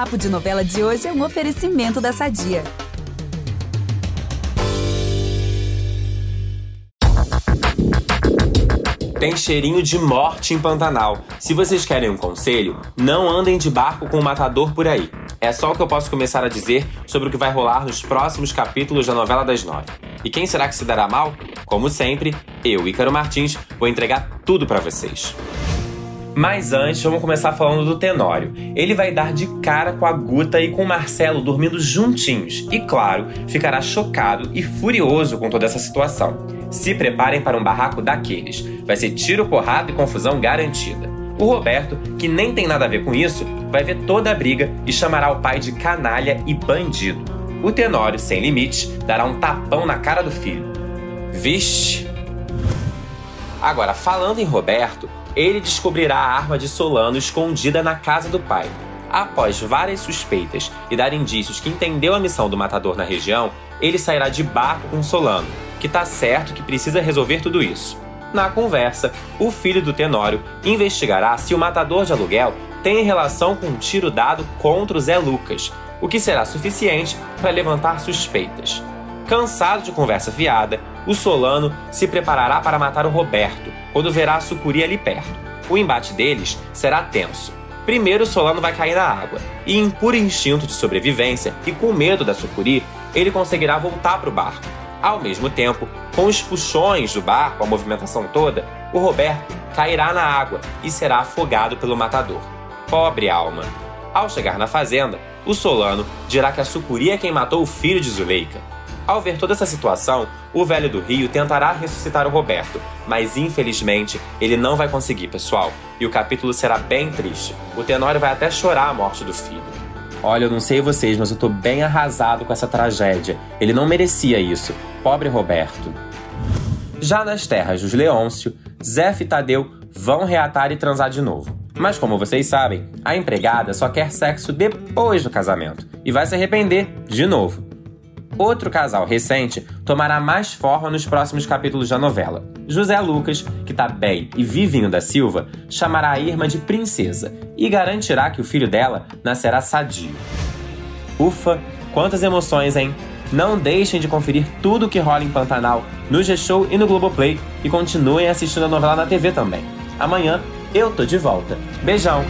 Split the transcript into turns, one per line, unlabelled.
Papo de Novela de hoje é um oferecimento da Sadia.
Tem cheirinho de morte em Pantanal. Se vocês querem um conselho, não andem de barco com o matador por aí. É só o que eu posso começar a dizer sobre o que vai rolar nos próximos capítulos da novela das nove. E quem será que se dará mal? Como sempre, eu, Ícaro Martins, vou entregar tudo para vocês. Mas antes, vamos começar falando do Tenório. Ele vai dar de cara com a Guta e com o Marcelo dormindo juntinhos. E claro, ficará chocado e furioso com toda essa situação. Se preparem para um barraco daqueles. Vai ser tiro, porrada e confusão garantida. O Roberto, que nem tem nada a ver com isso, vai ver toda a briga e chamará o pai de canalha e bandido. O Tenório, sem limites, dará um tapão na cara do filho. Vixe! Agora, falando em Roberto, ele descobrirá a arma de Solano escondida na casa do pai. Após várias suspeitas e dar indícios que entendeu a missão do matador na região, ele sairá de barco com Solano, que tá certo que precisa resolver tudo isso. Na conversa, o filho do Tenório investigará se o matador de aluguel tem relação com um tiro dado contra o Zé Lucas, o que será suficiente para levantar suspeitas. Cansado de conversa fiada, o Solano se preparará para matar o Roberto quando verá a sucuri ali perto. O embate deles será tenso. Primeiro, Solano vai cair na água, e em puro instinto de sobrevivência e com medo da sucuri, ele conseguirá voltar para o barco. Ao mesmo tempo, com os puxões do barco, a movimentação toda, o Roberto cairá na água e será afogado pelo matador. Pobre alma! Ao chegar na fazenda, o Solano dirá que a sucuri é quem matou o filho de Zuleika. Ao ver toda essa situação, o velho do Rio tentará ressuscitar o Roberto, mas infelizmente ele não vai conseguir, pessoal, e o capítulo será bem triste. O Tenório vai até chorar a morte do filho. Olha, eu não sei vocês, mas eu tô bem arrasado com essa tragédia. Ele não merecia isso. Pobre Roberto. Já nas terras dos Leôncio, Zé e Tadeu vão reatar e transar de novo. Mas como vocês sabem, a empregada só quer sexo depois do casamento e vai se arrepender de novo. Outro casal recente tomará mais forma nos próximos capítulos da novela. José Lucas, que tá bem e vivinho da Silva, chamará a Irma de princesa e garantirá que o filho dela nascerá sadio. Ufa, quantas emoções, hein? Não deixem de conferir tudo o que rola em Pantanal no G-Show e no Globoplay e continuem assistindo a novela na TV também. Amanhã eu tô de volta. Beijão!